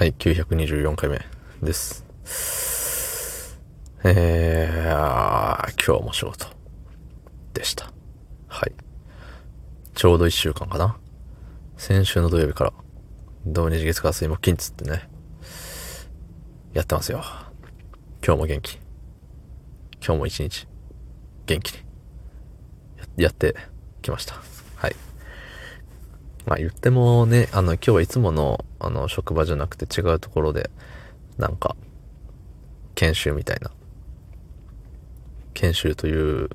はい、924回目です。えー、今日も仕事でした。はい。ちょうど1週間かな。先週の土曜日から、土日月火水木金つってね、やってますよ。今日も元気。今日も一日、元気にや、やってきました。まあ言ってもね、あの今日はいつものあの職場じゃなくて違うところで、なんか、研修みたいな。研修という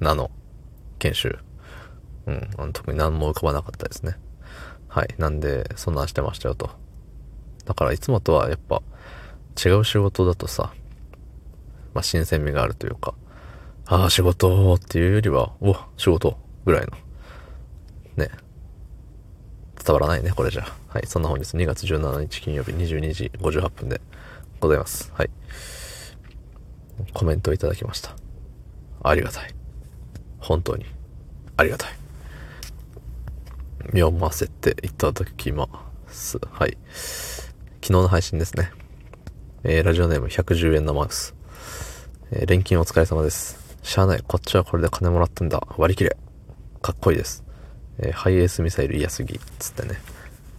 名の研修。うん、あの特に何も浮かばなかったですね。はい。なんで、そんなんしてましたよと。だからいつもとはやっぱ違う仕事だとさ、まあ新鮮味があるというか、ああ、仕事っていうよりは、お、仕事ぐらいの。ね。伝わらないね、これじゃ。はい。そんな本日2月17日金曜日22時58分でございます。はい。コメントいただきました。ありがたい。本当に。ありがたい。読ませていただきます。はい。昨日の配信ですね。えー、ラジオネーム110円のマウス。えー、錬金お疲れ様です。しゃあない。こっちはこれで金もらってんだ。割り切れ。かっこいいです。えーハイエースミサイル嫌すぎ。つってね。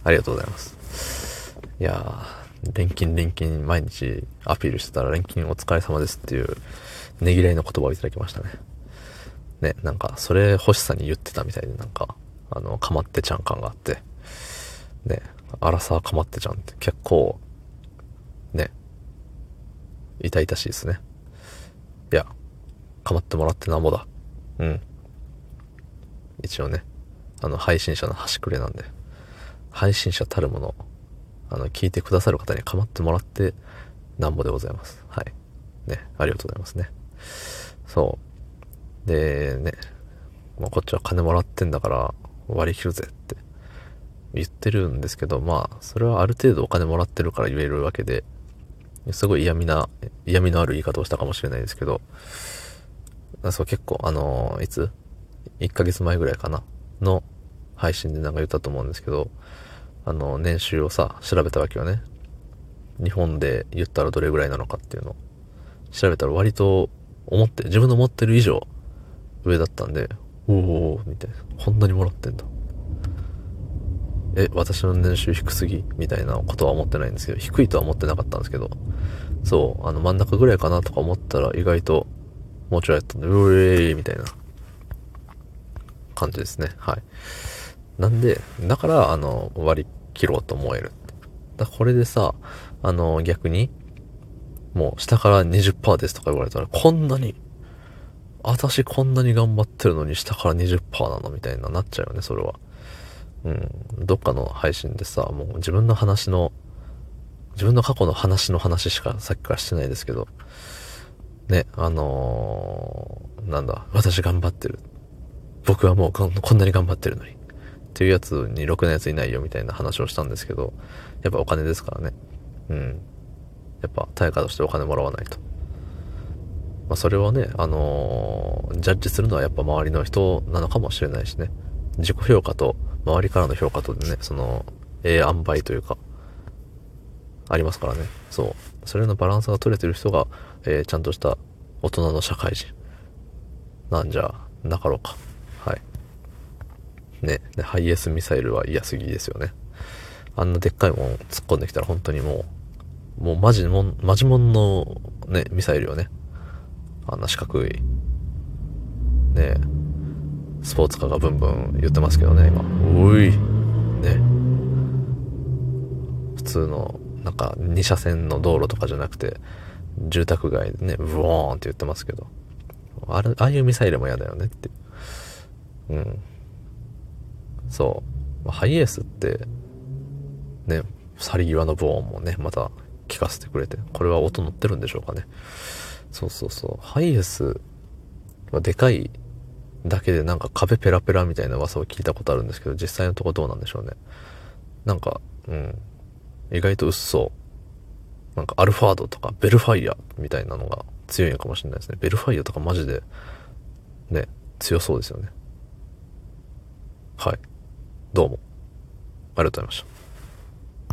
ありがとうございます。いやー、錬金錬金毎日アピールしてたら錬金お疲れ様ですっていうねぎらいの言葉をいただきましたね。ね、なんか、それ欲しさに言ってたみたいで、なんか、あの、かまってちゃん感があって、ね、アラサーかまってちゃんって結構、ね、痛々しいですね。いや、かまってもらってなんぼだ。うん。一応ね、あの、配信者の端くれなんで、配信者たるもの、あの、聞いてくださる方にかまってもらって、なんぼでございます。はい。ね、ありがとうございますね。そう。で、ね、まあ、こっちは金もらってんだから割り切るぜって言ってるんですけど、まあ、それはある程度お金もらってるから言えるわけで、すごい嫌味な、嫌味のある言い方をしたかもしれないですけど、そう結構、あのいつ ?1 ヶ月前ぐらいかな？の配信でなんか言ったと思うんですけど、あの、年収をさ、調べたわけよね。日本で言ったらどれぐらいなのかっていうのを調べたら割と思って、自分の持ってる以上上だったんで、おおみたいな。こんなにもらってんだ。え、私の年収低すぎ？みたいなことは思ってないんですけど、低いとは思ってなかったんですけど、そう、あの真ん中ぐらいかなとか思ったら意外ともうちょいやったんで、うえーみたいな感じですね。はい。なんで、だから、あの、割り切ろうと思える。だこれでさ、あの、逆に、もう下から20%ですとか言われたら、こんなに、私こんなに頑張ってるのに下から20%なの？みたいななっちゃうよね、それは。うん。どっかの配信でさ、もう自分の話の、自分の過去の話の話しかさっきからしてないですけど、ね、あのーなんだ、私頑張ってる。僕はもうこんこんなに頑張ってるのに。っていうやつにろくなやついないよみたいな話をしたんですけど、やっぱお金ですからね。うん。やっぱ対価としてお金もらわないと。まあそれはね、あのージャッジするのはやっぱ周りの人なのかもしれないしね。自己評価と周りからの評価とでね、その、ええ塩梅というか、ありますからね。そう。それのバランスが取れてる人が、えーちゃんとした大人の社会人。なんじゃなかろうか。ね。ハイエースミサイルは嫌すぎですよね。あんなでっかいもん突っ込んできたら本当にもう、もうマジもん、マジもんのね、ミサイルをね、あんな四角い、ね、スポーツカーがブンブン言ってますけどね、今。おい、ね。普通の、なんか、二車線の道路とかじゃなくて、住宅街でね、ブワーンって言ってますけど。あれ、ああいうミサイルも嫌だよねって。うん。そう。ハイエースって、ね、去り際のボーンもね、また聞かせてくれて、これは音乗ってるんでしょうかね。そうそうそう。ハイエースはでかいだけでなんか壁ペラペラみたいな噂を聞いたことあるんですけど、実際のとこどうなんでしょうね。なんか、うん。意外と薄そう。なんかアルファードとかベルファイアみたいなのが強いのかもしれないですね。ベルファイアとかマジで、ね、強そうですよね。はい。どうも。ありがとうございました。